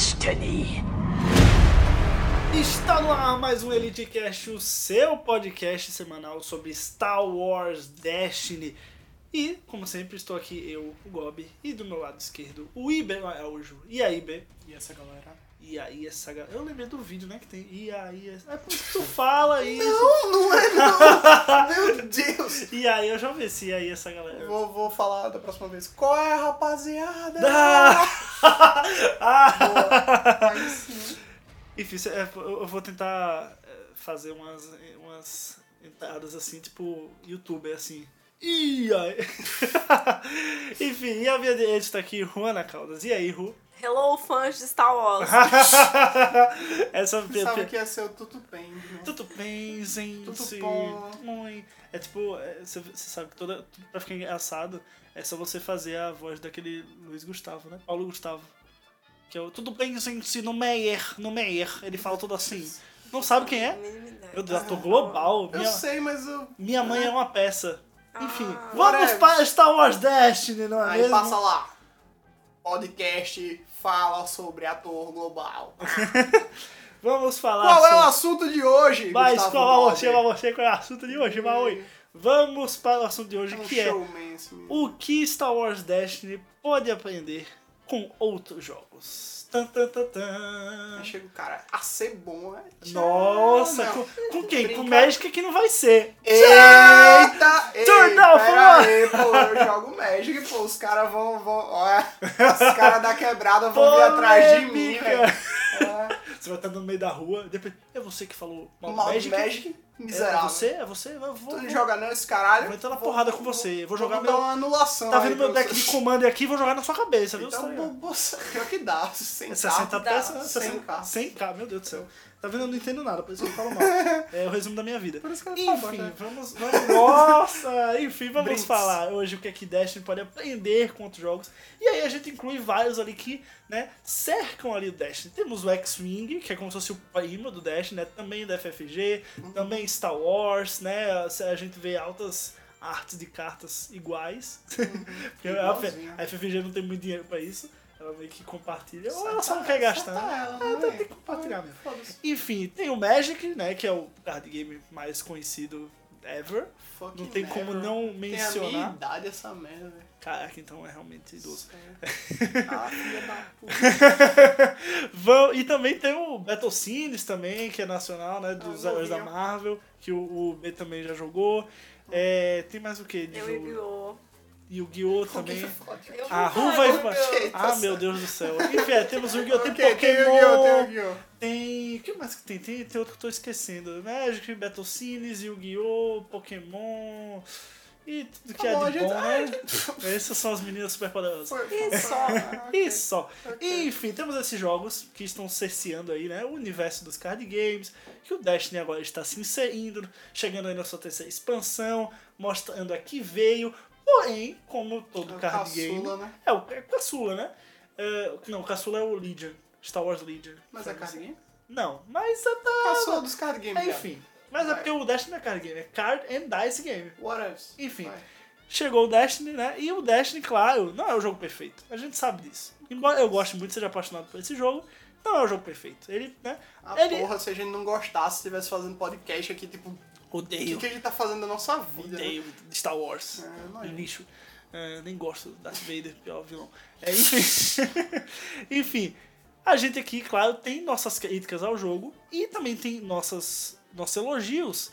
destiny. Está no ar mais um Elite Cast, o seu podcast semanal sobre Star Wars Destiny. E, como sempre, estou aqui eu, o Gob, e do meu lado esquerdo, o Iber Araújo. E aí, Iber? E essa galera? E aí, essa galera. Eu lembrei do vídeo, né? Que tem. E aí, essa... é por isso que tu fala isso. Não, não é não! Meu Deus! E aí, eu já vi se e aí, essa galera. Vou, vou falar da próxima vez. Qual é, rapaziada? Ah! Ah! Aí sim. Enfim, é, eu eu vou tentar é, fazer umas, umas entradas assim, tipo youtuber, assim. E aí? Enfim, e a minha direita tá aqui, Juana Caldas. E aí, Ru? Hello, fãs de Star Wars. Essa Sabe que ia ser o Tutu Peng, né? Tudo bem, gente. Tudo bom. É tipo, você sabe que toda, pra ficar engraçado, é só você fazer a voz daquele Luiz Gustavo, né? Paulo Gustavo. Que é o Tudo bem, gente, no Meyer, no Meyer. Ele fala tudo assim. Não sabe quem é? Meu Deus, ator global. Eu Minha, sei, mas eu... minha mãe é uma peça. Enfim, Ah. vamos para Star Wars Destiny, não é Aí mesmo? passa lá. Podcast fala sobre ator global. Vamos falar Qual é o sobre... assunto de hoje, Mas Gustavo qual é você, você, qual é o assunto de hoje, Maui? Vamos para o assunto de hoje, É um que é o que Star Wars Destiny pode aprender com outros jogos. Tan, tan, tan, tan. Aí chega o cara, a ser bom é... Nossa, com, com quem? Com Brinca- Magic que não vai ser. Eita! Ei, Turn down aí, pô, eu jogo Magic, pô, os caras vão, vão, olha, os caras da quebrada vão vir atrás de mim, velho. É, Você vai estar no meio da rua, depois, é você que falou mal Magic? Magic, É miserável. você? É você? Eu vou, Tu vou, não joga não esse caralho? Vou entrar na porrada com você, vou jogar dar meu- uma anulação Tá vendo meu deck de comando aqui, vou jogar na sua cabeça, viu? Então, Tá bo- bo- pior que dá, sem É 60 dá, peças, dá, 60, 100k. 100k, meu Deus do céu. Tá vendo? Eu não entendo nada, por isso que eu falo mal. É o resumo da minha vida. Por isso que falo Enfim, bosta. vamos, vamos. Nossa! Enfim, vamos Brinks. falar hoje o que é que Destiny pode aprender com outros jogos. E aí a gente inclui vários ali que, né, cercam ali o Destiny. Temos o X-Wing, que é como se fosse o primo do Destiny, né? Também da FFG, Uhum. também Star Wars, né? A gente vê altas artes de cartas iguais. Porque a, FFG não tem muito dinheiro pra isso. Ela meio que compartilha. Ou ela só não tá- quer gastar. tá né? ela, É, né? tem que compartilhar mesmo. Enfim, tem o Magic, né? Que é o card game mais conhecido ever. Fucking Não tem como never. não Tem a minha mencionar. idade essa merda, velho. Caraca, então é realmente idoso. Ah, filha da puta. Vão- e também tem o Battle Scenes também, que é nacional, né? Dos Ah, heróis da. Marvel, que o, o B também já jogou. É, tem mais o que de Eu jogo? Yu-Gi-Oh! Também. A Ru vai. Ah, tá meu Deus do céu. Enfim, é, temos o Yu-Gi-Oh! Tem Ok, tem Pokémon. Yu-Gi-Oh, tem Yu-Gi-Oh. Tem. O que mais que tem? Tem, tem outro que eu tô esquecendo. Magic, Battle Scenes, Yu-Gi-Oh! Pokémon. E tudo que Tá é bom, de gente. bom, Ai, né? Essas são as meninas super poderosas. E só. E só. E, enfim, temos esses jogos que estão cerceando aí, né? O universo dos card games, que o Destiny agora está se inserindo, chegando aí na sua terceira expansão, mostrando a que veio. Porém, como todo É o card game. caçula, né? É o é caçula, né? É, não, o caçula é o Legion. Star Wars Legion. Mas é card game? Não, mas é da. Caçula dos card game, É, enfim. Mas é Vai. porque o Destiny não é card game, é card and dice game. What else? Enfim. Vai. Chegou o Destiny, né? E o Destiny, claro, não é o jogo perfeito. A gente sabe disso. Embora eu goste muito, seja apaixonado por esse jogo, não é o jogo perfeito. Ele, né? Ah, ele porra, se a gente não gostasse, estivesse fazendo podcast aqui, tipo, o que, odeio, que a gente tá fazendo da nossa vida? né? odeio Star Wars. É, lixo. É, nem gosto do Darth Vader, pior vilão. É, enfim. enfim, a gente aqui, claro, tem nossas críticas ao jogo e também tem nossas, nossos elogios.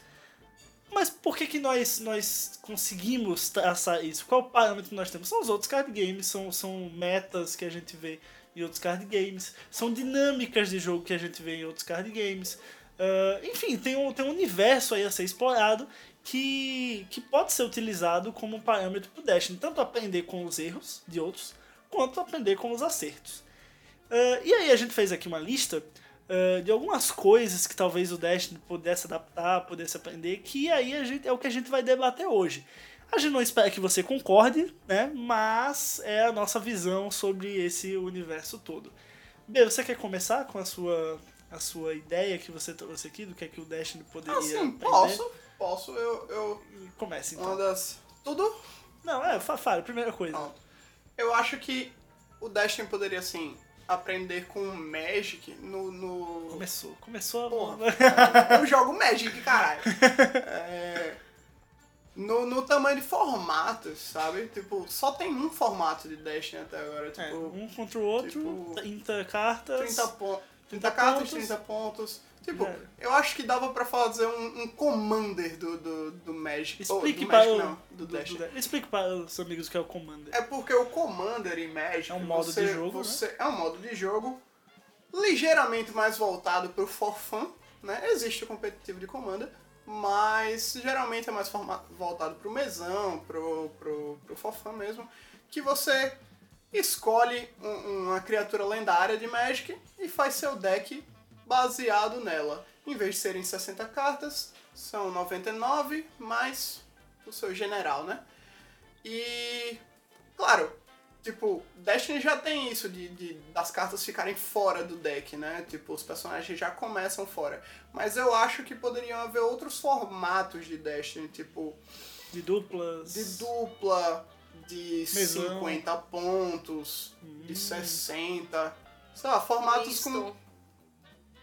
Mas por que, que nós, nós conseguimos traçar isso? Qual o parâmetro que nós temos? São os outros card games, são, são metas que a gente vê em outros card games, são dinâmicas de jogo que a gente vê em outros card games. Ah, enfim, tem um, tem um universo aí a ser explorado que, que pode ser utilizado como parâmetro para o Destiny, tanto aprender com os erros de outros, quanto aprender com os acertos. Ah, e aí a gente fez aqui uma lista ah, de algumas coisas que talvez o Destiny pudesse adaptar, pudesse aprender, que aí a gente, é o que a gente vai debater hoje. A gente não espera que você concorde, né? Mas é a nossa visão sobre esse universo todo. B, você quer começar com a sua, a sua ideia que você trouxe aqui do que é que o Destiny poderia Ah, sim, posso. Posso, eu. eu Comece então. uma das. Tudo? Não, é, fa- fala, primeira coisa. Não. Eu acho que o Destiny poderia, assim, aprender com Magic no. no... Começou, começou a... Porra. Eu jogo Magic, caralho. É, no, no tamanho de formatos, sabe? Tipo, só tem um formato de Destiny até agora. É, Tipo, um contra o outro, tipo, 30 cartas. 30, pon 30 30 cartas, pontos. 30 pontos. Tipo, É. eu acho que dava pra fazer um, um commander do, do, do Magic. Explique do para Magic, o- não, do, do- Destiny. do- Explique para os amigos o que é o Commander. É porque o Commander em Magic É um modo você, de jogo, né? você, É um modo de jogo ligeiramente mais voltado pro for fun, né? Existe o competitivo de Commander, mas geralmente é mais voltado pro mesão, pro, pro, pro for fun mesmo, que você escolhe um- uma criatura lendária de Magic e faz seu deck baseado nela. Em vez de serem 60 cartas, são 99 mais o seu general, né? E Claro, tipo, Destiny já tem isso de, de- das cartas ficarem fora do deck, né? Tipo, os personagens já começam fora. Mas eu acho que poderiam haver outros formatos de Destiny, tipo, De duplas. de dupla, de Mesão. 50 pontos, Hum. de 60. Sei lá, formatos Misto. com.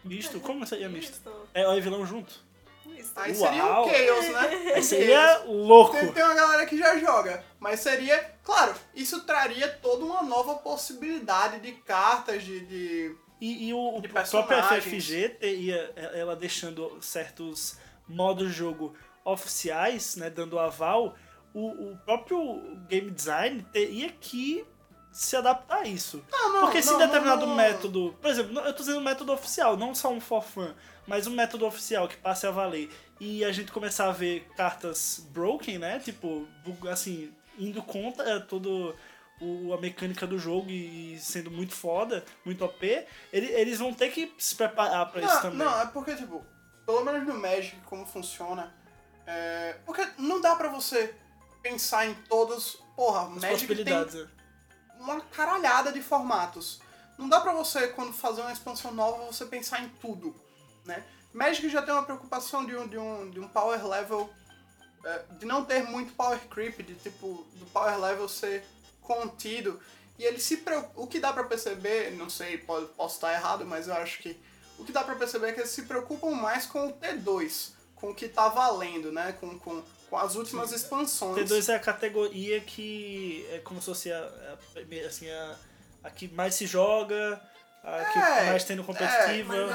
Misto? Como seria misto? Misto. É o vilão junto? Misto. Aí Uau. seria o Chaos, né? Aí Chaos. seria louco. Tem, tem uma galera que já joga, mas seria, claro, isso traria toda uma nova possibilidade de cartas, de. de- E, e o, De o próprio. FFG teria ela deixando certos modos de jogo oficiais, né, dando aval, o, o próprio game design teria que se adaptar a isso. Não, não, Porque se não, determinado método, por exemplo, eu tô dizendo método oficial, não só um for fun, mas um método oficial que passe a valer e a gente começar a ver cartas broken, né? Tipo, assim, indo contra todo o, a mecânica do jogo e sendo muito foda, muito OP, ele- eles vão ter que se preparar pra isso também. não, é porque, tipo, pelo menos no Magic, como funciona. É, porque não dá pra você pensar em todos. Porra, As Magic tem né? uma caralhada de formatos. Não dá pra você, quando fazer uma expansão nova, você pensar em tudo, né? Magic já tem uma preocupação de um, de um, de um power level, é, de não ter muito power creep, de tipo, do power level ser contido. E ele se preo- o que dá pra perceber, não sei, pode, posso estar errado, mas eu acho que o que dá pra perceber é que eles se preocupam mais com o T2, com o que tá valendo, né? Com, com, com as últimas expansões. T2 é a categoria que é como se fosse a, a- assim, a, a que mais se joga, a que É, mais tem no competitivo. É né?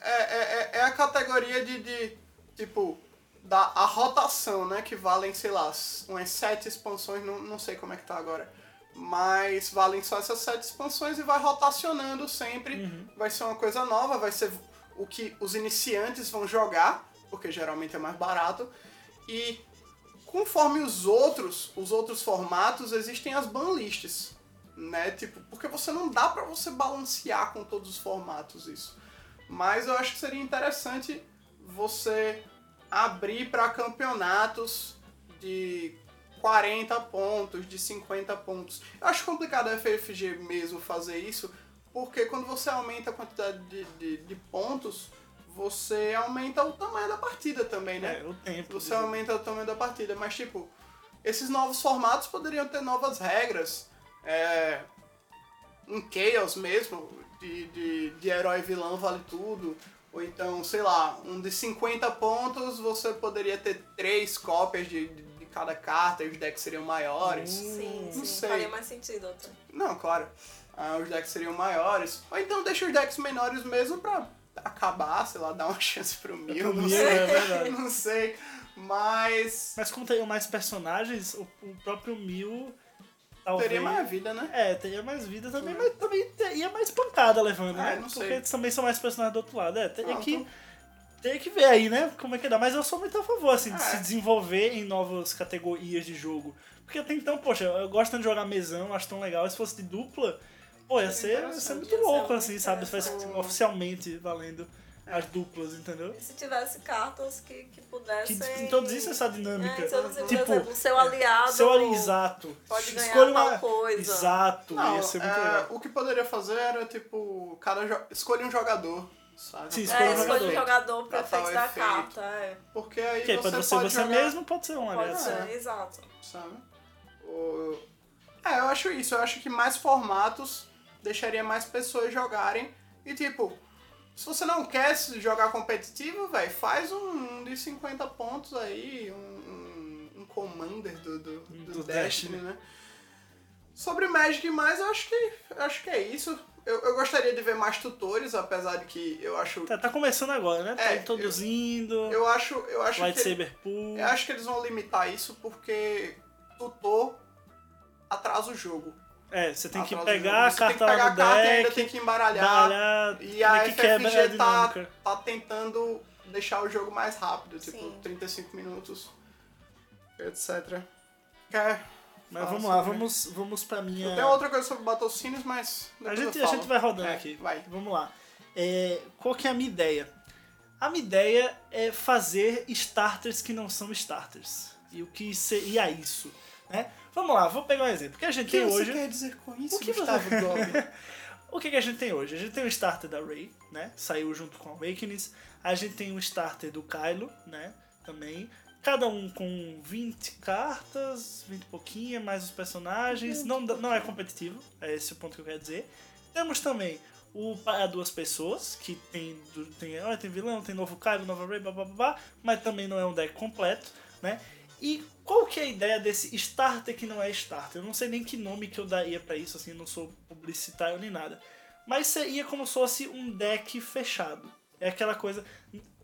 É, é, é- é a categoria de, de, tipo, da a rotação, né? Que valem, sei lá, umas sete expansões, não, não sei como é que tá agora. Mas valem só essas sete expansões e vai rotacionando sempre. Vai ser uma coisa nova, vai ser o que os iniciantes vão jogar, porque geralmente é mais barato. E conforme os outros, os outros formatos, existem as banlists, né? Tipo, porque você não dá pra você balancear com todos os formatos isso. Mas eu acho que seria interessante você abrir para campeonatos de 40 pontos, de 50 pontos. Eu acho complicado a FFG mesmo fazer isso, porque quando você aumenta a quantidade de, de, de pontos, você aumenta o tamanho da partida também, né? É, o tempo. Você aumenta o tamanho da partida, mas tipo, esses novos formatos poderiam ter novas regras. É, um Chaos mesmo, de, de, de herói vilão vale tudo. Ou então, sei lá, um de 50 pontos você poderia ter três cópias de, de, de cada carta e os decks seriam maiores. Sim, não sim. sei. Faria mais sentido até. Não, claro. Ah, os decks seriam maiores. Ou então deixa os decks menores mesmo pra acabar, sei lá, dar uma chance pro Mil, Pro não Mil, sei. é verdade. não sei. Mas Mas como teriam mais personagens, o, o próprio Mil talvez. teria mais vida, né? É, teria mais vida também, mas também teria mais pancada levando, É, né? não Porque sei. também são mais personagens do outro lado. É, teria Ah, que. então- Teria que ver aí, né? Como é que dá. Mas eu sou muito a favor, assim, de É. se desenvolver em novas categorias de jogo. Porque até então, poxa, eu gosto tanto de jogar mesão, acho tão legal. Se fosse de dupla, pô, ia ser, ia ser muito louco, assim, sabe? Se fosse interessante. oficialmente valendo as duplas, entendeu? E se tivesse cartas que, que Que pudessem. introduzisse essa dinâmica. É, introduzir, por tipo, exemplo, o seu aliado. seu ali, exato. pode ganhar Escolha uma... coisa. Exato, Não, ia ser muito é, legal. o que poderia fazer era, tipo, cada jo... escolhe um jogador, sabe? Sim, escolhe É, um jogador. um jogador Pra efeito da efeito. carta. É. Porque aí Que você pode pode ser você jogar, mesmo, pode ser um Pode aliado. ser, exato. sabe? O- É, eu acho isso. Eu acho que mais formatos deixaria mais pessoas jogarem. E tipo, se você não quer jogar competitivo, velho, faz um, de 50 pontos aí, um, um, um commander do, do, do, Do Destiny, Destiny. né? Sobre Magic mais, eu acho que, eu acho que é isso. Eu, eu gostaria de ver mais tutores, apesar de que eu acho. Tá, tá começando agora, né? Tá É, introduzindo. Eu acho, eu acho que. Pool. Eu acho que eles vão limitar isso porque tutor atrasa o jogo. É, você tem que Atrasa o pegar a tem carta que lá a carta e ainda deck, tem que embaralhar. baralhar, E a meio que a FFG tá, tá tentando deixar o jogo mais rápido, tipo Sim. 35 minutos, etc. Quer? Mas vamos lá, sobre- vamos, vamos pra minha... Tenho outra coisa sobre Battlecines, mas. A gente, eu a gente vai rodando É, aqui. Vai. Vamos lá. É, qual que é a minha ideia? A minha ideia é fazer starters que não são starters. E o que seria isso? Né? Vamos lá, vou pegar um exemplo. O que a gente O que tem você hoje. quer dizer com isso, O que você- Gustavo Gobi? O que, que a gente tem hoje? A gente tem o starter da Ray, né? Saiu junto com a Awakenings. A gente tem o starter do Kylo, né? Também. Cada um com 20 cartas, 20 e pouquinho, mais os personagens. Não, não é competitivo, é esse o ponto que eu quero dizer. Temos também o para duas pessoas, que tem, tem, olha, tem vilão, tem novo Kylo, nova Ray, blá, blá, blá, blá, mas também não é um deck completo, né? E qual que é a ideia desse starter que não é starter? Eu não sei nem que nome que eu daria pra isso, assim, não sou publicitário nem nada. Mas seria como se fosse um deck fechado. É aquela coisa,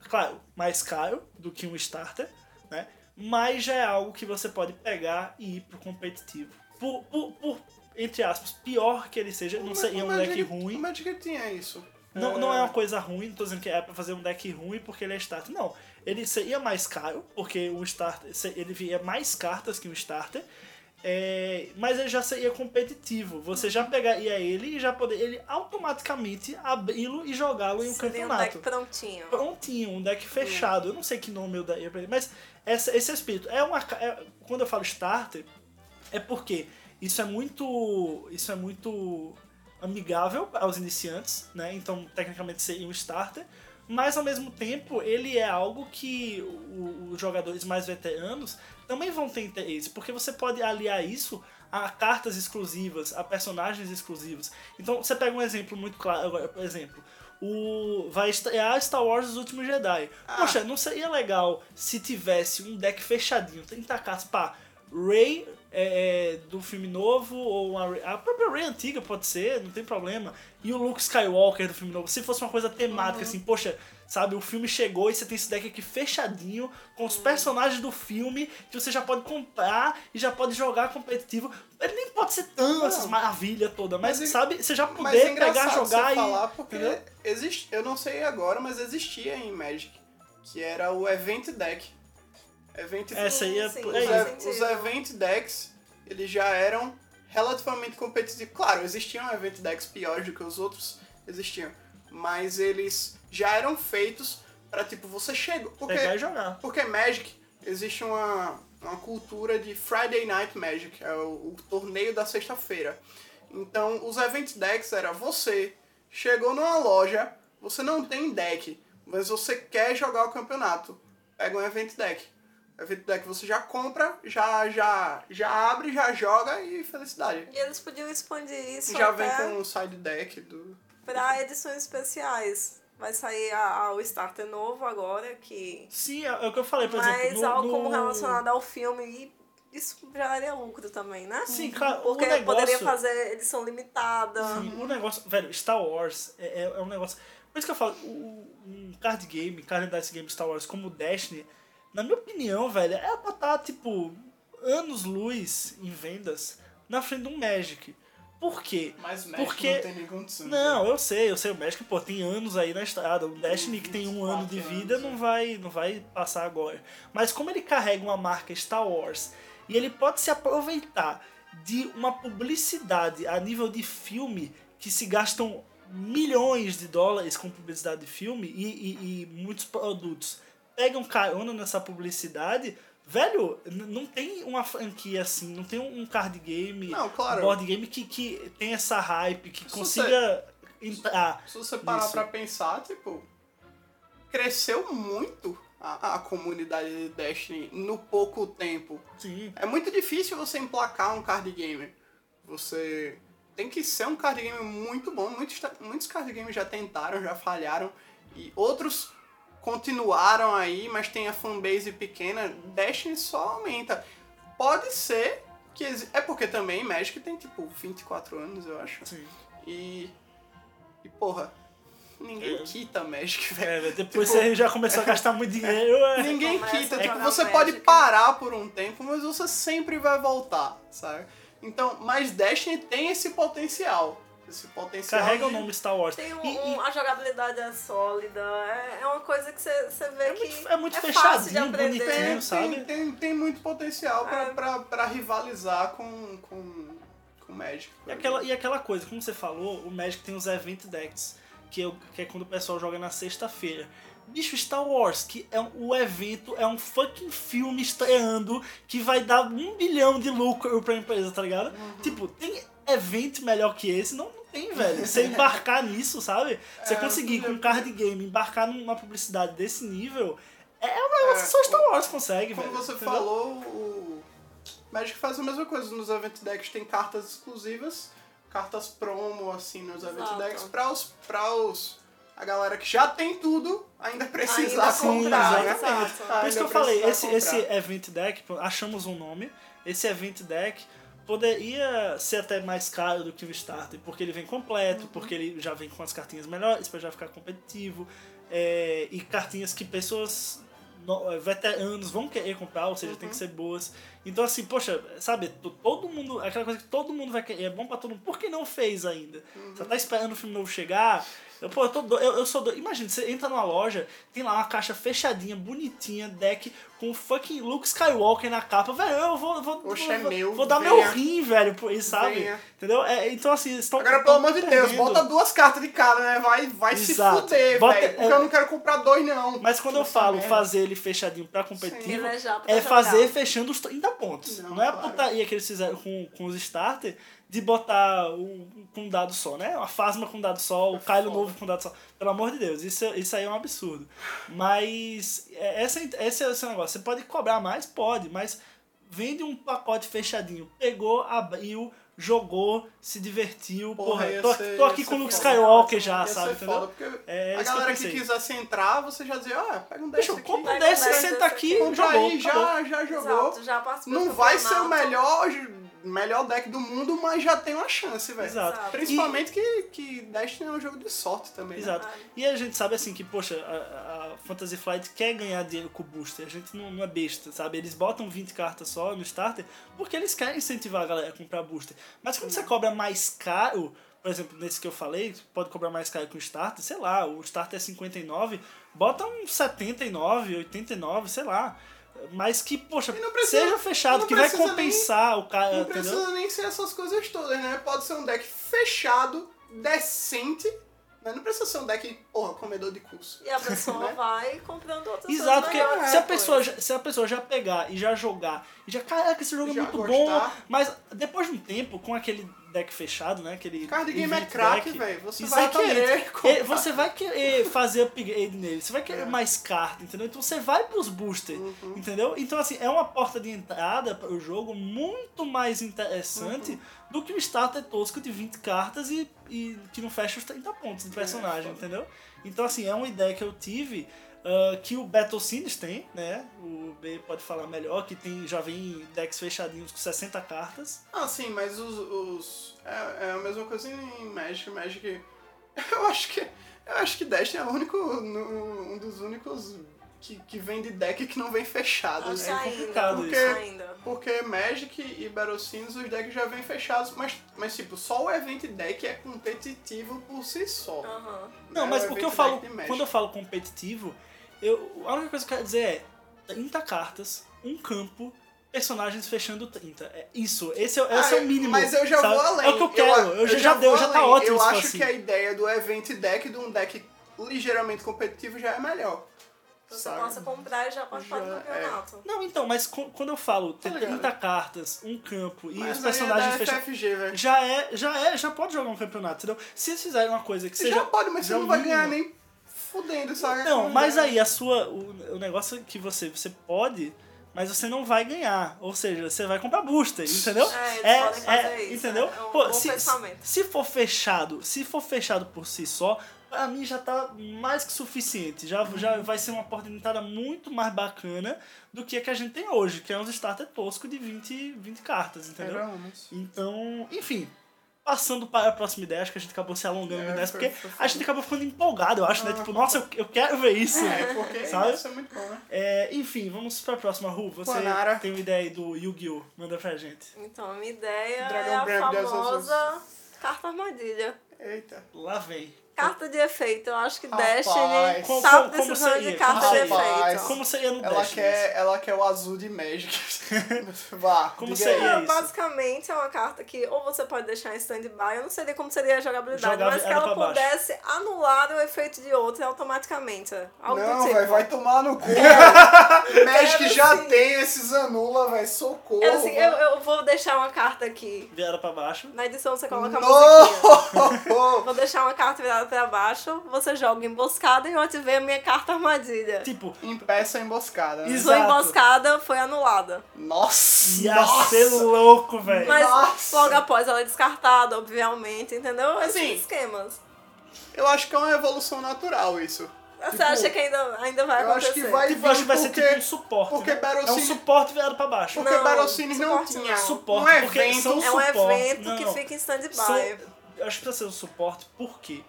claro, mais caro do que um starter, né? Mas já é algo que você pode pegar e ir pro competitivo. Por, por, por, entre aspas, pior que ele seja, não seria um deck ruim. O Magic tinha isso. Não, não é uma coisa ruim, não tô dizendo que é pra fazer um deck ruim porque ele é starter. Não, ele seria mais caro, porque o starter ele via mais cartas que um starter. é, mas ele já seria competitivo. Você já pegaria ele e já poderia ele automaticamente abri-lo e jogá-lo em um Seria um campeonato. deck prontinho. Prontinho, um deck fechado. Eu não sei que nome eu daria pra ele, mas essa, esse espírito. É uma, é- quando eu falo starter, é porque isso é muito. Isso é muito amigável aos iniciantes, né? Então, tecnicamente seria um starter. Mas ao mesmo tempo, ele é algo que os jogadores mais veteranos também vão ter interesse, porque você pode aliar isso a cartas exclusivas, a personagens exclusivos. Então, você pega um exemplo muito claro agora, por exemplo, o vai estrear Star Wars Os Últimos Jedi. Poxa, não seria legal se tivesse um deck fechadinho, 30 cartas, pá, Rey é, do filme novo, ou uma a própria Rey antiga pode ser, não tem problema. E o Luke Skywalker do filme novo. Se fosse uma coisa temática, assim, poxa, sabe, o filme chegou e você tem esse deck aqui fechadinho, com os personagens do filme, que você já pode comprar e já pode jogar competitivo. Ele nem pode ser tão essas maravilhas todas, mas, Mas é- sabe, você já poder é pegar, jogar você e. falar porque entendeu? existe, eu não sei agora, mas existia em Magic, que era o Event Deck. Event Essa aí é. Sim, os, é os Event Decks, eles já eram relativamente competitivos. Claro, existiam Event Decks piores do que os outros, existiam. Mas eles já eram feitos pra, tipo, você chega... Porque, Pegar e jogar. porque Magic, existe uma, uma cultura de Friday Night Magic, é o, o torneio da sexta-feira. Então, os Event Decks era você chegou numa loja, você não tem deck, mas você quer jogar o campeonato. Pega um Event Deck. Event Deck você já compra, já, já, já abre, já joga e felicidade. E eles podiam expandir isso já até vem com um side deck do. pra edições especiais. Vai sair a- a- o starter novo agora, que... Sim, é, é o que eu falei, por Mas exemplo. no- algo como no- relacionado ao filme, e isso geraria lucro também, né? Sim, claro, Porque o negócio... poderia fazer edição limitada. Sim, o negócio, velho, Star Wars é, é, é um negócio. Por isso que eu falo, o- um card game, card dice game Star Wars como o Destiny, na minha opinião, velho, é pra estar, tipo, anos luz em vendas na frente de um Magic. Por quê? Mas Magic Porque- não tem nem condição. Não, eu sei, eu sei, o Magic, pô, tem anos aí na estrada. O Destiny que tem um ano de 24 vida anos, não é. vai, não vai passar agora. Mas como ele carrega uma marca Star Wars e ele pode se aproveitar de uma publicidade a nível de filme que se gastam milhões de dólares com publicidade de filme e, e- e muitos produtos pegam carona nessa publicidade, velho, não tem uma franquia assim, não tem um card game, Não, claro. um board game que, que tem essa hype, que Se consiga entrar. Se você parar Isso. pra pensar, tipo, cresceu muito a, a comunidade de Destiny no pouco tempo. Sim. É muito difícil você emplacar um card game. Você tem que ser um card game muito bom. Muitos, muitos card games já tentaram, já falharam. E outros continuaram aí, mas tem a fanbase pequena. Destiny só aumenta. Pode ser que... exi- É porque também Magic tem, tipo, 24 anos, eu acho. Sim. E... E, porra... Ninguém É. quita Magic, velho. É, velho, depois Tipo- você já começou a gastar muito dinheiro. é. Ninguém Começa quita. Tipo, você Magic. pode parar por um tempo, mas você sempre vai voltar, sabe? Então, mas Destiny tem esse potencial. Esse potencial. Carrega o de- nome Star Wars. Tem um, E- e- um- a jogabilidade é sólida, é, é uma coisa que você você vê É que muito- é muito fácil de fechadinho, aprender. bonitinho. tem, sabe? tem, tem, tem muito potencial pra, É. pra, pra rivalizar com, com, com Magic. E aquela, e aquela coisa, como você falou, o Magic tem os Event Decks, que é, o- que é quando o pessoal joga na sexta-feira. Bicho, Star Wars, que é um, o evento, é um fucking filme estreando que vai dar um bilhão de lucro pra empresa, tá ligado? Tipo, tem evento melhor que esse? Não, não tem, velho. Você embarcar nisso, sabe? Você É, conseguir com um card game embarcar numa publicidade desse nível, é um negócio É, que só Star Wars consegue, Como velho. você entendeu? falou, o Magic faz a mesma coisa. Nos Event Decks tem cartas exclusivas, cartas promo, assim, nos Event Exato. Decks, pra os, pra os. A galera que já tem tudo ainda precisar Ainda Sim, comprar, né? exatamente. Por isso que eu falei, esse, esse. Event Deck, achamos um nome, esse Event Deck poderia ser até mais caro do que o Starter, porque ele vem completo, Uhum. porque ele já vem com as cartinhas melhores, pra já ficar competitivo, é, e cartinhas que pessoas no- eh, veteranos vão querer comprar, ou seja, Uhum. tem que ser boas. Então assim, poxa, sabe, to- todo mundo, aquela coisa que todo mundo vai querer, é bom pra todo mundo, por que não fez ainda? Uhum. Você tá esperando o filme novo chegar? Eu, pô, eu, tô do- eu, eu sou doido. Imagina, você entra numa loja, tem lá uma caixa fechadinha, bonitinha, deck, com o fucking Luke Skywalker na capa. Velho, eu vou. vou, Oxe, vou, é vou- meu, vou dar venha. meu rim, velho, por isso, sabe? Venha. Entendeu? É, então, assim, estão. Agora, pelo amor de Deus, bota duas cartas de cada, né? Vai, vai se fuder, Bota- velho. Porque é- eu não quero comprar dois, não. Mas quando eu falo fazer ele fechadinho pra competitivo, é pra é fazer fechando os 30 pontos. Não, Não, é a claro. putaria que eles fizeram com, com os starter de botar um, com um dado só, né? Uma Fasma com um dado só, o Kylo novo com um dado só. Pelo amor de Deus, isso, isso aí é um absurdo. Mas é- essa, esse é o seu negócio. Você pode cobrar mais? Pode, mas vende um pacote fechadinho. Pegou, abriu, jogou, se divertiu. Porra, ia tô, ser- tô aqui com o Luke. Skywalker já, sabe? foda, porque É a que galera que, quisesse entrar, você já dizia, ah, pega um desse Deixa eu aqui. compra um Pega um desse, desse senta aqui, aqui, jogou. aí, já, já jogou. Exato, já Não vai ser o melhor, melhor deck do mundo, mas já tem uma chance, velho. Exato. Principalmente que, que Destiny é um jogo de sorte também. né? Exato. Verdade. E a gente sabe assim que, poxa, a, a Fantasy Flight quer ganhar dinheiro com o booster. A gente não, não é besta, sabe? Eles botam 20 cartas só no starter porque eles querem incentivar a galera a comprar booster. Mas quando você cobra mais caro, por exemplo, nesse que eu falei, pode cobrar mais caro que o starter, sei lá, o starter é 59, bota um 79, 89, sei lá. Mas que, poxa, precisa- seja fechado, que vai precisa nem- compensar o cara, Não entendeu? precisa nem ser essas coisas todas, né? Pode ser um deck fechado, decente, mas não precisa ser um deck, porra, comedor de curso. E a pessoa Né? vai comprando outras Exato, porque se a, pessoa, já- se a pessoa já pegar e já jogar, e já, caraca, esse jogo é Já muito gostar. bom, mas depois de um tempo, com aquele deck fechado, né, aquele Card game é crack, velho. Você vai exatamente, querer comprar. Você vai querer fazer upgrade nele, você vai querer É. mais carta, entendeu? Então você vai pros boosters, Uhum. entendeu? Então assim, é uma porta de entrada para o jogo muito mais interessante Uhum. do que o starter tosco de 20 cartas e, e que não fecha os 30 pontos de personagem, É, foda. entendeu? Então assim, é uma ideia que eu tive ah, que o Battle Scenes tem, né? O B pode falar melhor, que tem, já vem decks fechadinhos com 60 cartas. Ah, sim, mas os. os é, é a mesma coisa em Magic. Magic. Eu acho que. Eu acho que Destiny é o único. no- um dos únicos que, que vem de deck que não vem fechado, Acho né? ainda, complicado isso. ainda. Porque Magic e Battle Scenes os decks já vêm fechados, mas, mas tipo, só o Event Deck é competitivo por si só. Aham. Não, né? mas o o que eu falo, quando eu falo competitivo, eu, a única coisa que eu quero dizer é 30 cartas, um campo, personagens fechando 30. É isso, esse é, esse é Ah, o mínimo. Mas eu já sabe? vou além. É o que eu quero, eu, já, já deu, vou já tá além. ótimo Eu isso acho assim. que a ideia do Event Deck, de um deck ligeiramente competitivo, já é melhor. Você sabe? possa comprar e já participar do Já, é. campeonato. Não, então, mas quando eu falo ter Tá ligado. 30 cartas, um campo e Mas os é personagens fechados. FFG, velho. Já é, já é, já pode jogar um campeonato, entendeu? Se eles fizerem uma coisa que Você seja. já pode, mas você não vai ganhar nem fudendo, sabe? Não, mas aí a sua. O, o negócio é que você. Você pode, mas você não vai ganhar. Ou seja, você vai comprar booster, entendeu? É, podem fazer isso, Entendeu? é um Pô, bom se, se for fechado, se for fechado por si só, pra mim já tá mais que suficiente. Já, Uhum. já vai ser uma porta de entrada muito mais bacana do que a que a gente tem hoje, que é uns starter tosco de 20, 20 cartas, entendeu? Veremos. Então, enfim. Passando para a próxima ideia, acho que a gente acabou se alongando É, nessa, porque a gente acabou ficando empolgado, eu acho, né? Ah. Tipo, nossa, eu, eu quero ver isso. É, porque Sabe? isso é muito bom, né? É, enfim, vamos para a próxima, Ru. Você Planara. tem uma ideia aí do Yu-Gi-Oh! Manda pra gente. Então, a minha ideia Dragão é a famosa carta armadilha. Eita. Lá vem. Carta de efeito. Eu acho que Rapaz. Destiny Como- tá como- de carta Como de efeito. Como seria no Ela Dash? quer, ela quer o azul de Magic. Vá, Como seria? aí. isso? Basicamente é uma carta que ou você pode deixar em stand-by, eu não sei como seria a jogabilidade, Jogar mas que ela pra baixo. pudesse anular o efeito de outra automaticamente. Algo Não, tipo. velho, vai tomar no cu. Magic já sim. tem esses anula, velho. Socorro. É assim, eu, eu vou deixar uma carta aqui. Vieram pra baixo. Na edição você coloca a musiquinha. No! Vou deixar uma carta virada pra baixo, você joga emboscada e eu ativei a minha carta armadilha. Tipo, Impeça a emboscada. né? Isso. Sua emboscada foi anulada. Nossa! ia nossa. ser louco, velho. Mas Nossa. logo após ela é descartada, obviamente, entendeu? Esses Assim, esquemas. Eu acho que é uma evolução natural isso. Você Tipo, acha que ainda, ainda vai eu acontecer? acho que vai Tipo, acho que vai ser porque- tipo um suporte. porque né? Battle É um Cine- suporte virado pra baixo. Porque Não, Barocines não suporte tinha não. Suporte, um porque evento. são É um suporte. evento Não, que não. fica em stand-by. São- eu acho que precisa ser um suporte, por quê?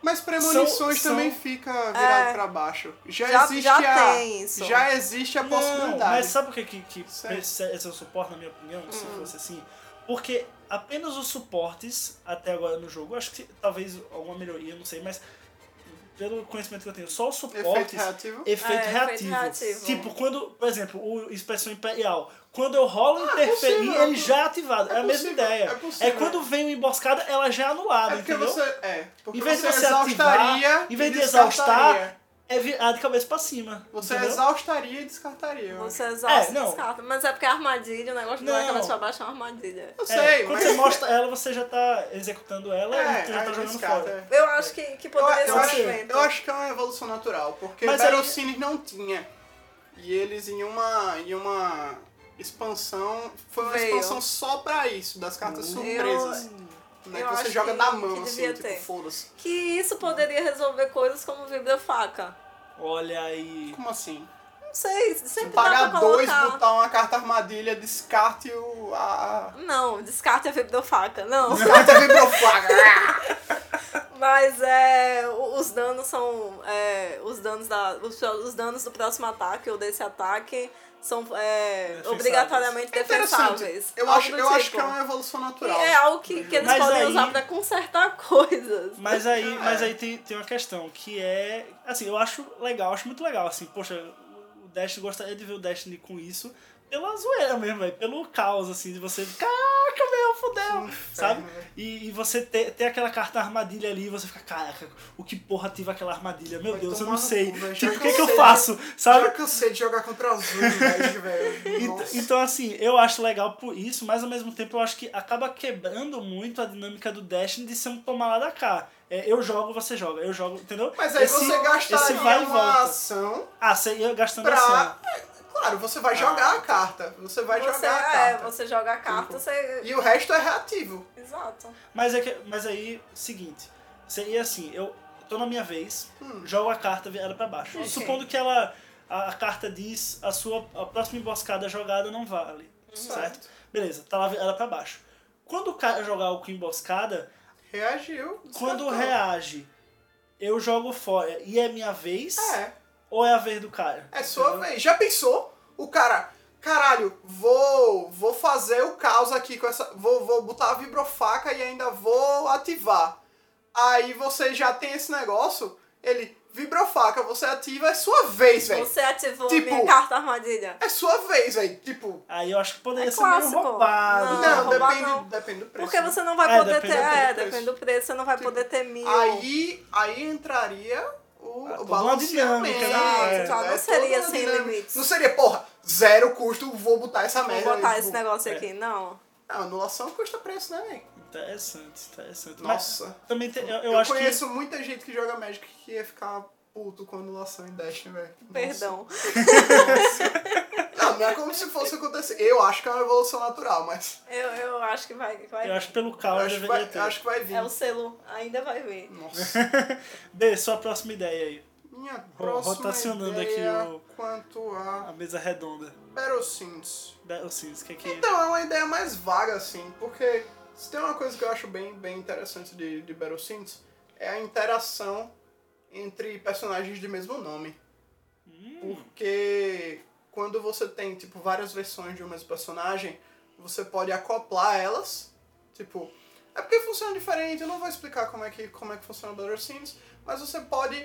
Mas premonições São- são- também fica virado É. pra baixo. Já, Já- existe já a. tem isso. Já existe a Não, possibilidade. mas sabe por que, que, que esse esse é o suporte, na minha opinião, se Hum. fosse assim? Porque apenas os suportes, até agora no jogo, acho que talvez alguma melhoria, não sei, mas pelo conhecimento que eu tenho, só os Efeito suportes. reativo. Efeito, É, efeito reativo. reativo. Tipo, quando, por exemplo, o Inspeção Imperial, quando eu rolo Ah, é interferir, possível, ele é já é ativado. É, é a mesma ideia. é possível. quando vem uma emboscada, ela já é anulada, É porque entendeu? você. É. Porque Em vez de você você exaustaria. ativar, em vez de exaustar, é virar de cabeça pra cima. Você entendeu? exaustaria e descartaria. eu Você exausta É, e não. descarta. Mas é porque a armadilha, o negócio de Não. dar cabeça pra baixo é uma armadilha. Eu É, sei, quando mas. você mostra ela, você já tá executando ela É, e tu já tá aí jogando descarta, fora. é. Eu acho que, que Eu, poderia eu ser um acho, eu acho que é uma evolução natural, porque Mas Battlecines não tinha. E eles em uma. em uma expansão. Foi uma Veio. expansão só pra isso, das cartas surpresas. né, que você joga que- na que mão, assim, devia tipo, foda-se. Que isso poderia resolver coisas como vibra-faca. Olha aí. Como assim? Não sei, sempre dá pagar pra dois, colocar. botar uma carta armadilha, descarte o. a. Não, descarte a vibra-faca, não. Carta vibrofaga! Mas é, os danos são. é, os, danos da, os, os danos do próximo ataque ou desse ataque são é, Defensáveis. obrigatoriamente É defensáveis. Eu, acho, eu acho tipo. que é uma evolução E natural. é algo que, que eles Mas podem aí- usar pra consertar coisas. Mas aí, É. mas aí tem, tem uma questão que é. Assim, eu acho legal, acho muito legal. Assim, poxa, Destiny gostaria de ver o Destiny com isso pela zoeira mesmo, velho. Pelo caos, assim, de você. Caraca, meu, fodeu! Sabe? velho. E, e você ter, ter aquela carta armadilha ali e você fica, caraca, o que porra ativa aquela armadilha? Meu Vai Deus, eu não sei. cu, tipo, o que, que eu faço? Sabe? Já cansei de jogar contra azul, velho, velho. Ent- Nossa. Então, assim, eu acho legal por isso, mas ao mesmo tempo eu acho que acaba quebrando muito a dinâmica do Destiny de ser um tomar lá da cá. É, eu jogo, você joga, eu jogo, entendeu? Mas aí Esse- você esse gastaria vai e uma volta. ação Ah, você ia gastando pra. ação. É, Claro, você vai jogar a carta. Você vai você, jogar a é, carta. você joga a carta, você. E o resto é reativo. Exato. Mas, é que, mas aí, seguinte, seria assim, eu tô na minha vez, Hum. jogo a carta virada pra baixo. Ok. Supondo que ela, a, a carta diz a sua a próxima emboscada jogada não vale, certo? Beleza, tá lá virada pra baixo. Quando o cara jogar o com emboscada, Reagiu. quando reage, eu jogo fora e é minha vez É, ou é a vez do cara? é sua Entendeu? vez. Já pensou? O cara, caralho, vou vou fazer o caos aqui com essa. Vou, vou botar a vibrofaca e ainda vou ativar. Aí você já tem esse negócio, ele, vibrofaca, você ativa, é sua vez, velho. Você ativou Tipo- minha carta armadilha. É sua vez, velho. Tipo, Aí eu acho que poderia É ser meio clássico. roubado. Não, não, roubar depende, não. depende do preço. Porque você não vai É, poder depende ter. do É, depende do preço, você não vai Tipo, poder ter mil. Aí, aí entraria o, Ah, o balanceamento. dinâmica, né? é, Exato, não é seria toda uma sem dinâmica. limites. Não seria, porra, zero custo, vou botar essa Vou merda. botar aí, esse tipo, negócio é. aqui. Não. Não, anulação custa preço, né, velho? Interessante, interessante. Nossa. Mas também tem, eu, eu, Eu, acho conheço muita gente que joga Magic que ia ficar puto com anulação em Destiny, velho. Nossa. Perdão. Não, não é como se fosse acontecer. Eu acho que é uma evolução natural, mas. Eu, eu acho que vai, vai Eu acho que pelo caos acho, vai, ter. acho que vai vir. É o selo, ainda vai ver. Nossa. Dê, sua próxima ideia aí. Minha próxima rotacionando aqui ideia o- quanto a A mesa redonda. Battlesins, que é que... Então, é uma ideia mais vaga, assim, porque se tem uma coisa que eu acho bem, bem interessante de, de Battlescenes, é a interação entre personagens de mesmo nome. Porque quando você tem, tipo, várias versões de um mesmo personagem, você pode acoplar elas, tipo... É porque funciona diferente, eu não vou explicar como é que, como é que funciona o Battlescenes, mas você pode...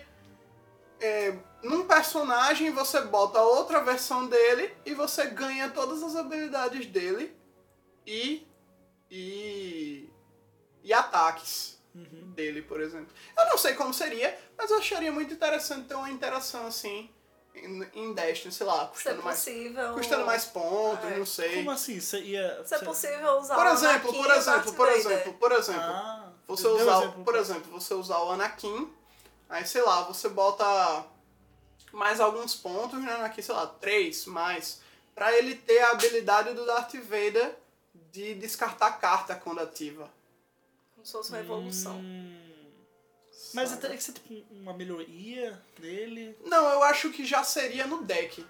é, num personagem você bota outra versão dele e você ganha todas as habilidades dele e e e ataques dele, por exemplo. Eu não sei como seria, mas eu acharia muito interessante ter uma interação assim em, Destiny, sei lá, Se é custando mais possível. custando mais pontos, É. não sei. Como assim? Você ia... Se é possível usar Por o exemplo, Anakin por exemplo, por exemplo, por exemplo, Ah, você um usar, exemplo, por exemplo, você usar o Anakin, aí sei lá, você bota mais alguns pontos né, aqui, sei lá, três mais, pra ele ter a habilidade do Darth Vader de descartar carta quando ativa. Como se fosse uma evolução. Hum, Mas sabe? teria que ser tipo uma melhoria nele. Não, eu acho que já seria no deck.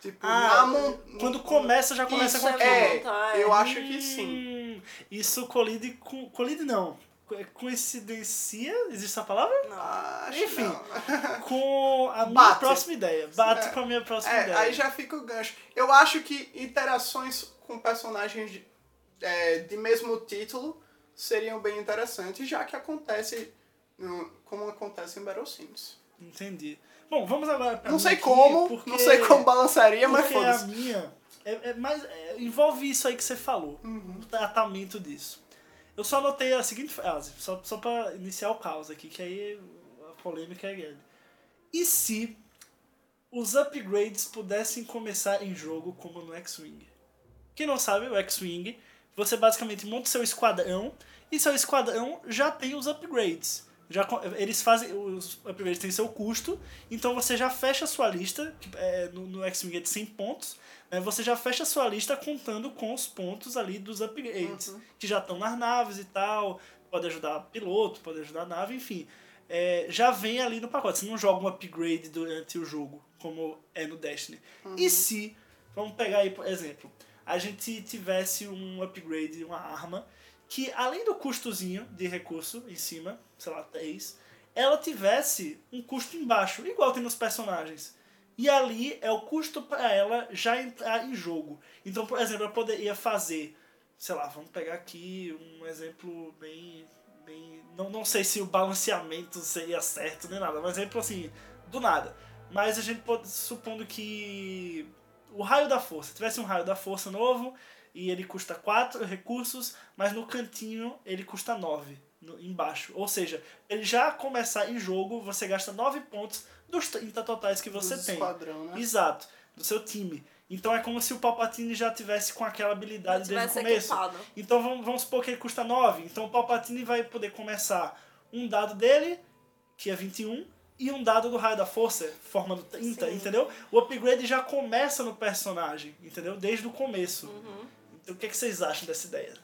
Tipo, Ah, na mon... Quando começa, já começa Isso, com aquilo. é, Tá, é. eu acho que sim. Hum, Isso colide com. Colide não. Co- Coincidencia? Existe essa palavra? Não. Acho Enfim. não. Com a minha Bate. próxima ideia. Bate É. com a minha próxima É, ideia. aí já fica o gancho. Eu acho que interações com personagens de, é, de mesmo título seriam bem interessantes, já que acontece no- como acontece em Battle Sims. Entendi. Bom, vamos agora pra Não sei como, porque- não sei como balançaria, mas Porque a foda-se. minha é, é mais, é, envolve isso aí que você falou, Uhum. o tratamento disso. Eu só anotei a seguinte frase, só, só pra iniciar o caos aqui, que aí a polêmica é grande. E se os upgrades pudessem começar em jogo como no X-Wing? Quem não sabe, o X-Wing, você basicamente monta seu esquadrão e seu esquadrão já tem os upgrades. Já, eles fazem. Os upgrades têm seu custo, então você já fecha a sua lista, é, no, no X-Wing é de 100 pontos, né, você já fecha a sua lista contando com os pontos ali dos upgrades, que já estão nas naves e tal, pode ajudar piloto, pode ajudar a nave, enfim. É, já vem ali no pacote. Você não joga um upgrade durante o jogo, como é no Destiny. E se, vamos pegar aí, por exemplo, a gente tivesse um upgrade, uma arma, que além do custozinho de recurso em cima, sei lá, 3, ela tivesse um custo embaixo, igual tem nos personagens. E ali é o custo para ela já entrar em jogo. Então, por exemplo, eu poderia fazer, sei lá, vamos pegar aqui um exemplo bem. bem não, não sei se o balanceamento seria certo nem nada, mas exemplo assim, do nada. Mas a gente pode, supondo que o raio da força, tivesse um raio da força novo e ele custa 4 recursos, mas no cantinho ele custa 9 no, embaixo. Ou seja, ele já começar em jogo, você gasta 9 pontos dos 30 totais que você Dos tem. esquadrão, né? Exato, do seu time. Então é como se o Palpatine já tivesse com aquela habilidade desde o começo. equipado. Então vamos, vamos supor que ele custa 9. Então o Palpatine vai poder começar um dado dele, que é 21, e um dado do raio da força, formando 30, Sim. entendeu? O upgrade já começa no personagem, entendeu? Desde o começo. Uhum. Então o que, é que vocês acham dessa ideia?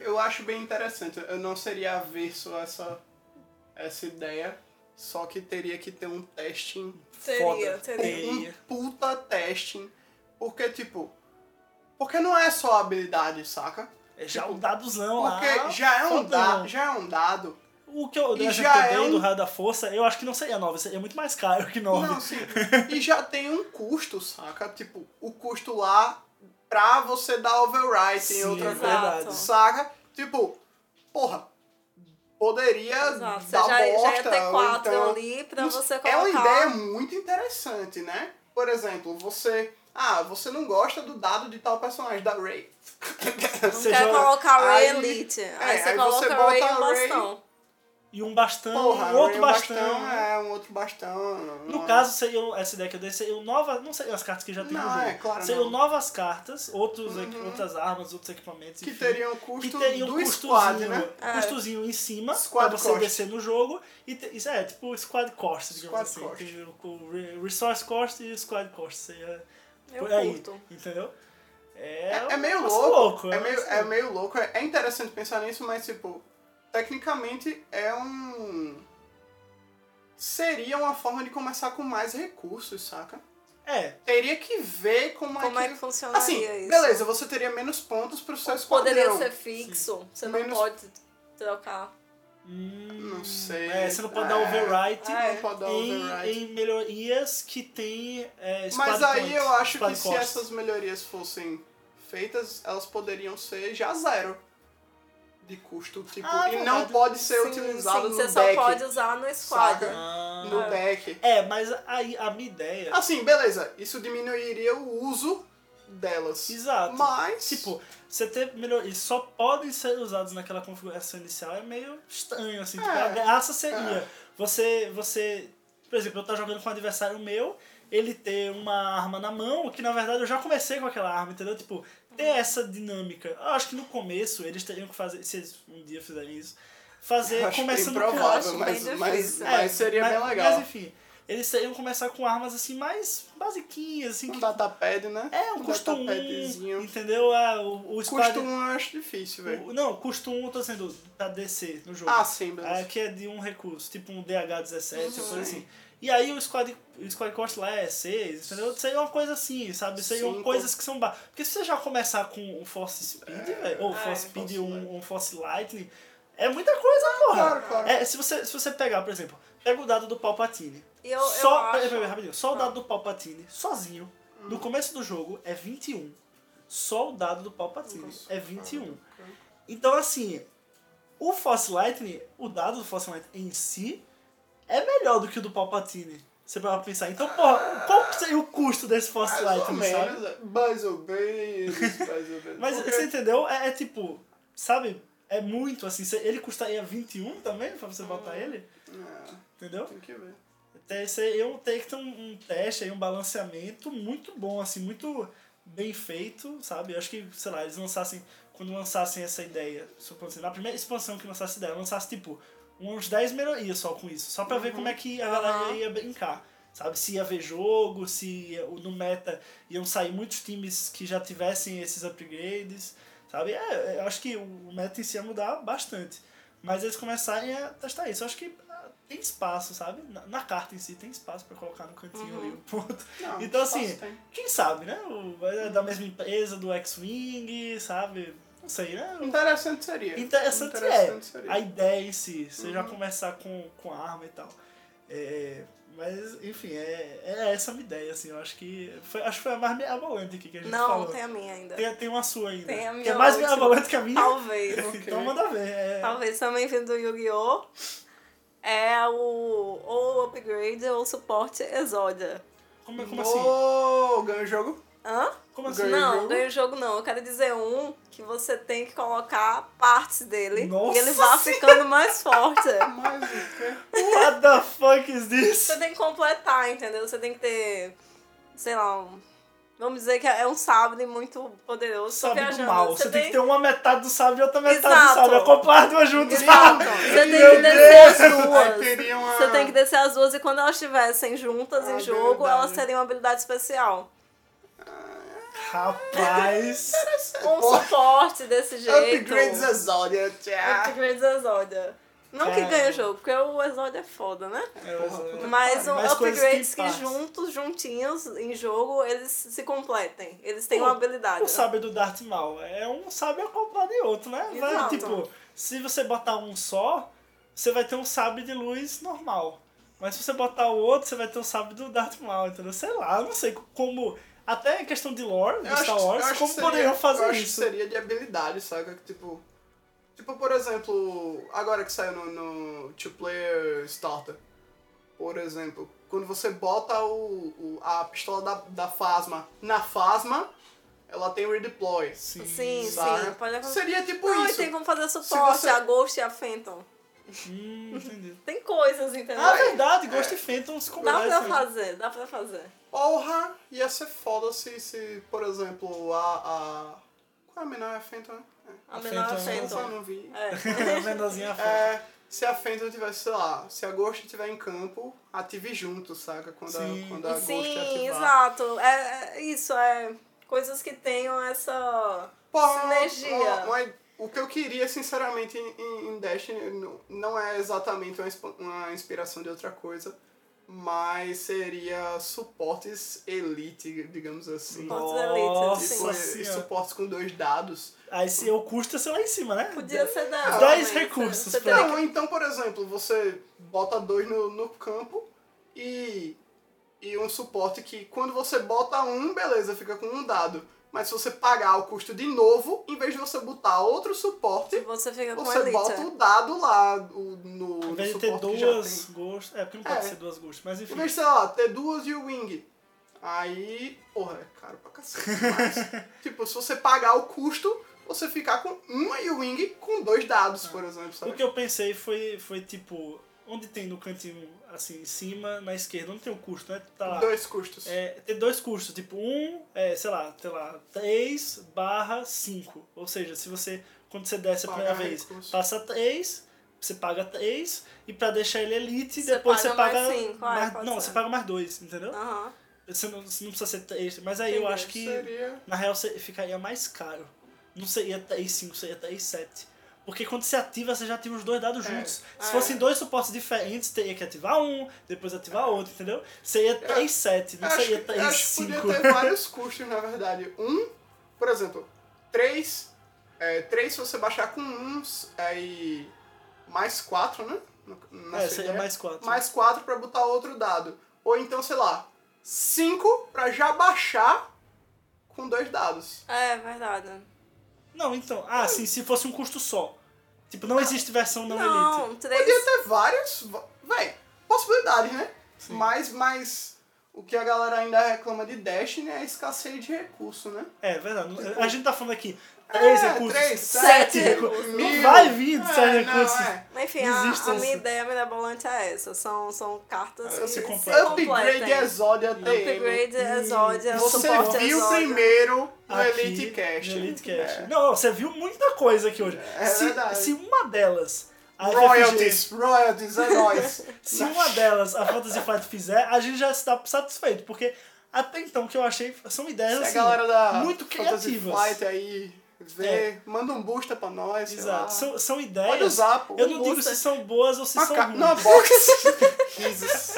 eu, eu acho bem interessante. Eu não seria averso a essa, essa ideia, só que teria que ter um testing Seria, Foda. seria. um Teria. puta testing. Porque, tipo. Porque não é só habilidade, saca? É já Tipo, um dadozão lá. Porque já é um dado. Já é um dado. O que eu, E o exemplo já que eu é dei um- do raio da força, eu acho que não seria 9, seria muito mais caro que 9. Não, sim. E já tem um custo, saca? Tipo, o custo lá pra você dar overwrite em outra é coisa. verdade. Saca? Tipo, porra, poderia Exato. Você dar já, já ia bosta. ter quatro então... ali pra você É colocar. uma ideia muito interessante, né? Por exemplo, você. Ah, você não gosta do dado de tal personagem, da Ray. Não Você quer joga- colocar Ray Aí- Elite. é, aí você aí coloca você Ray e bota a Ray- bastão. E um bastão, Porra, um outro um bastão. É, um outro bastão. No caso, seriam, essa ideia que eu dei, seriam novas, não seriam as cartas que já tem no Não, jogo. é, claro, seriam não. novas cartas, outros, Uhum. outras armas, outros equipamentos, Que enfim, teriam custo que teriam do custozinho, squad, né? É. custozinho em cima, Squad pra você cost. descer no jogo. E te- isso é, tipo squad cost, digamos Squad assim. cost. Resource cost e squad cost. Seria Eu por aí. curto. Entendeu? É, É, é meio louco. louco. é, meio, é louco. meio louco. É, é interessante pensar nisso, mas, tipo, tecnicamente é um. Seria uma forma de começar com mais recursos, saca? É, Teria que ver como, Como é é que. que funcionaria assim, isso? beleza, você teria menos pontos pro seu esquadrão. Poderia ser fixo. Você não Menos- pode trocar. Não sei. é, você não pode É. dar overwrite É. Não pode dar em, override. em melhorias que tem é, Mas aí points, eu acho que squad se essas melhorias fossem feitas, elas poderiam ser já zero de custo, tipo, Ah, e não pode ser Sim, utilizado sim, no você deck. só pode usar no squad. Ah, No deck. É, mas aí a minha ideia. Assim, beleza, isso diminuiria o uso delas. Exato. Mas. Tipo, você ter melhorias só podem ser usados naquela configuração inicial é meio estranho, assim. Tipo, É. a graça seria É. você, você. Por exemplo, eu tô jogando com um adversário meu, ele ter uma arma na mão, que na verdade eu já comecei com aquela arma, entendeu? Tipo, ter essa dinâmica. Eu acho que no começo eles teriam que fazer, se eles um dia fizerem isso, fazer acho começando com provável, acho mas, mas, difícil. mas É, seria mas- bem legal. Mas enfim, eles teriam que começar com armas assim mais basiquinhas, assim. um que- datapad, né? é, um custo 1, datapadzinho. entendeu? Ah, o, o Custo 1 eu acho difícil, velho. Não, custo 1 eu tô dizendo pra descer no jogo. Ah, sim, beleza. Ah, que é de um recurso, tipo um DH17, Uhum. uma coisa assim. E aí o squad, o squad cost lá é 6, entendeu? Isso aí é uma coisa assim, sabe? Isso aí são Cinco. coisas que são ba... Porque se você já começar com um Force Speed, velho, ou É, Force Speed Force um, um Force Lightning, é muita coisa, porra. Claro, claro. É, se, você, se você pegar, por exemplo, pega o dado do Palpatine. E eu, só, eu acho... peraí, peraí, rapidinho, só o Ah. dado do Palpatine, sozinho, no começo do jogo, é 21. Só o dado do Palpatine Nossa, é 21. Então, assim, o Force Lightning, o dado do Force Lightning em si, é melhor do que o do Palpatine. Você vai pensar. Então, porra, qual seria o custo desse Force Lightning, sabe? é. mais ou menos, mais ou menos. Mas você entendeu? É, é tipo, sabe? É muito assim. Ele custaria 21 também pra você botar ele? É, Entendeu? tem que ver. Tem, eu tenho que ter um, um teste aí, um balanceamento muito bom, assim, muito bem feito, sabe? Eu acho que, sei lá, eles lançassem, quando lançassem essa ideia, supondo assim, na primeira expansão que lançasse ideia, lançasse tipo uns 10 melhorias só com isso, só pra ver como é que a galera ia brincar. Sabe, se ia ver jogo, se no meta iam sair muitos times que já tivessem esses upgrades, sabe? É, eu acho que o meta em si ia mudar bastante. Mas eles começarem a testar isso. Eu acho que ah, tem espaço, sabe? Na, na carta em si tem espaço pra colocar no cantinho ali o ponto. Não, Então, assim, tem. Quem sabe, né? O, é da mesma empresa, do X-Wing, sabe? Não sei, né? Interessante seria. Interessante, Interessante é. seria. A ideia em si, você Uhum. já começar com, com a arma e tal. É, mas, enfim, é, é essa a minha ideia, assim. Eu acho que foi, acho que foi a mais mirabolante aqui que a gente Não, falou. tem a minha ainda. Tem, tem uma sua ainda. Tem a minha que é mais mirabolante que a minha. Talvez. Então manda ver. É, Talvez também vindo do Yu-Gi-Oh! É o ou upgrade ou suporte Exodia. como, como assim? No... Ganha o jogo? Hã? Como assim? Ganha o Não, jogo? ganha o jogo não. Eu quero dizer um que você tem que colocar partes dele Nossa e ele vai ficando mais forte. Quê? What the fuck is this? Você tem que completar, entendeu? Você tem que ter, sei lá, um, vamos dizer que é um sabre muito poderoso. Sabre do mal. Você, tem que ter uma metade do sábio e outra metade Exato. do sábio. Comprar as duas juntas. Exato. Você tem que descer as duas. uma... Você tem que descer as duas e quando elas estivessem juntas em jogo, Habilidade. elas teriam uma habilidade especial. Rapaz. Um suporte desse jeito. Upgrades Exodia. tchá. Upgrades Exodia. Não que Cara. ganhe o jogo, porque o Exodia é foda, né? É, Porra, Mas um, coisas upgrades que que, juntos, juntinhos, em jogo, eles se completem. Eles têm Pô, uma habilidade. O sábio do Darth Maul é um sábio acoplado em outro, né? Vai, Exato. tipo, se você botar um só, você vai ter um sábio de luz normal. Mas se você botar o outro, você vai ter o sábio do Darth Maul, entendeu? Sei lá, eu não sei como. Até em questão de lore Eu acho Star que- eu Wars, acho que como seria- poderiam eu fazer acho que isso? seria de habilidade, saca? Que, Tipo, tipo, por exemplo, agora que saiu no, no two-player starter, por exemplo, quando você bota o, o- a pistola da, da Phasma na Phasma, ela tem redeploy. Sim. Sim, sim. Pode. Seria tipo Não, isso. tem como fazer suporte, você- a Ghost e a Phantom. Hum, entendi. Tem coisas, entendeu? Ah, verdade, Ghost e Phantom se Dá conversam. pra né? fazer, dá pra fazer. Porra, ia ser foda se, se por exemplo, a. a... Qual é a menor? É a Phantom, né? A A menor Phantom é É. Eu Phantom. não vi. É. A menorzinha É, se a Phantom tivesse, sei lá, se a Ghost estiver em campo, ative junto, saca? Quando, Sim. a, quando a Ghost Sim, exato. É, é isso, é coisas que tenham essa Pô, sinergia. uma- uma- o que eu queria, sinceramente, em, em- Destiny não- é exatamente uma, uma inspiração de outra coisa, mas seria suportes elite, digamos assim. Suportes elite. Tipo, e- senhora. suportes com dois dados. Aí se o custo é ser lá em cima, né? Podia ser 10. Dez realmente. recursos Você pra- Não, então, por exemplo, você bota dois no, no campo e, e um suporte que quando você bota um, beleza, fica com um dado. Mas se você pagar o custo de novo, em vez de você botar outro suporte, você você bota o dado lá o- no, Em no vez de ter duas ghosts. É, porque não pode É. ser duas ghosts, mas Em enfim. vez de, sei lá, ter duas e o wing. Aí, porra, é caro pra cacete. Mas, tipo, se você pagar o custo, você ficar com uma e o wing com dois dados, por exemplo, sabe? O que eu pensei foi, foi tipo, onde tem no cantinho, assim, em cima, na esquerda, onde tem o custo, né? Tá lá. Dois custos. É, tem dois custos, tipo, um, é, sei lá, sei lá, 3 barra 5. Ou seja, se você, quando você desce a Paga primeira vez, recurso. passa 3, você paga 3, e pra deixar ele elite, Você depois paga você paga. mais cinco, é, pode não, ser. você paga mais 2, entendeu? Aham. Você, não, você não precisa ser 3, mas aí eu Entendi. acho que, Seria... na real, você ficaria mais caro. Não seria 3, 5, seria 3, 7. Porque quando você ativa, você já ativa os dois dados juntos. Se É. fossem dois suportes diferentes, teria que ativar um, depois ativar outro, entendeu? Seria 3, 7, não seria que- 3, eu acho que 5. podia ter vários custos, na verdade. Um, por exemplo, três, é, três se você baixar com uns, aí mais quatro, né? Na É, seria ideia. mais quatro. Mais quatro pra botar outro dado. Ou então, sei lá, cinco pra já baixar com dois dados. É, verdade. Não, então. Ah, sim, se fosse um custo só. Tipo, não existe versão não, elite. Não, três. Podia ter vários, véi, possibilidades, né? Mas, mas o que a galera ainda reclama de Destiny é a escassez de recurso, né? É verdade. A gente tá falando aqui. Três É, recursos. três, sete sete recursos. recursos. Não Mil. vai vir de É, sete não, recursos. é. Mas enfim, a, a minha ideia mirabolante é essa. São, são cartas que se completam. Upgrade. Exodia TM. Upgrade Exodia, Você suporte viu Exodia. primeiro no Aqui, Elite Cast. no Elite Cast. É. Não, você viu muita coisa aqui hoje. É se, verdade. se uma delas. Royalties, royalties, é nóis. se uma delas a Fantasy Flight fizer, a gente já está satisfeito. Porque até então que eu achei são ideias Se a assim, galera da muito Fantasy criativas. Flight aí vê, manda um booster pra nós. Exato. São, são ideias. Pode usar, pô. Eu Um não digo se são boas ou se Uma são ca... ruins. Numa box. Risos.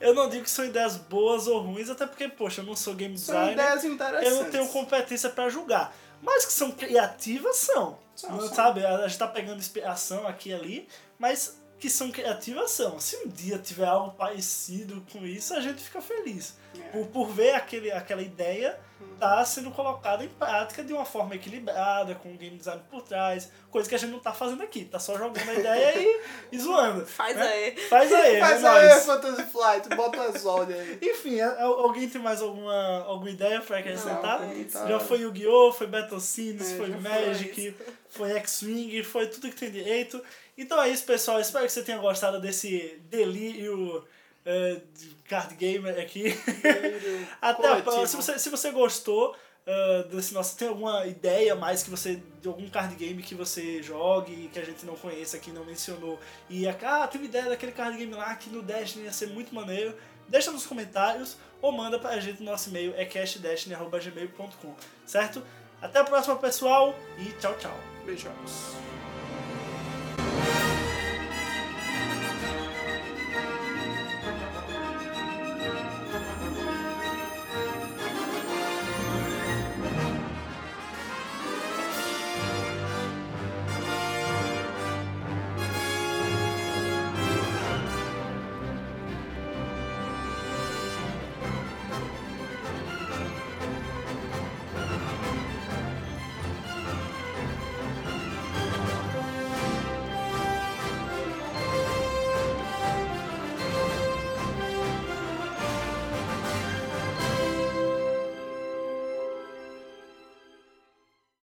Eu não digo que são ideias boas ou ruins, até porque, poxa, eu não sou game São designer. ideias interessantes. eu não tenho competência pra julgar. Mas que são criativas, são. Não. Sabe? A gente tá pegando inspiração aqui e ali, mas que são criativas são. Se um dia tiver algo parecido com isso, a gente fica feliz. É. Por, por ver aquele, aquela ideia tá sendo colocada em prática de uma forma equilibrada, com o game design por trás, coisa que a gente não tá fazendo aqui, tá só jogando a ideia e, e zoando. Faz né? aí. Faz aí, Mas é aí, nóis. Fantasy Flight, bota o Exodia aí. Enfim, a- alguém tem mais alguma, alguma ideia pra acrescentar? Não, tá. Já foi Yu-Gi-Oh!, foi Battle Scenes, É, foi já foi Magic, foi X-Wing, foi tudo que tem direito. Então é isso, pessoal. Espero que você tenha gostado desse delírio eh, card gamer aqui. Até a coletivo. próxima. Se você, se você gostou eh, desse nosso, tem alguma ideia mais que você de algum card game que você jogue que a gente não conheça, que não mencionou, e ah, uma ideia daquele card game lá que no Destiny ia ser muito maneiro, deixa nos comentários ou manda pra gente no nosso e-mail é castdestiny@gmail.com, certo? Até a próxima, pessoal, e tchau, tchau. Beijos.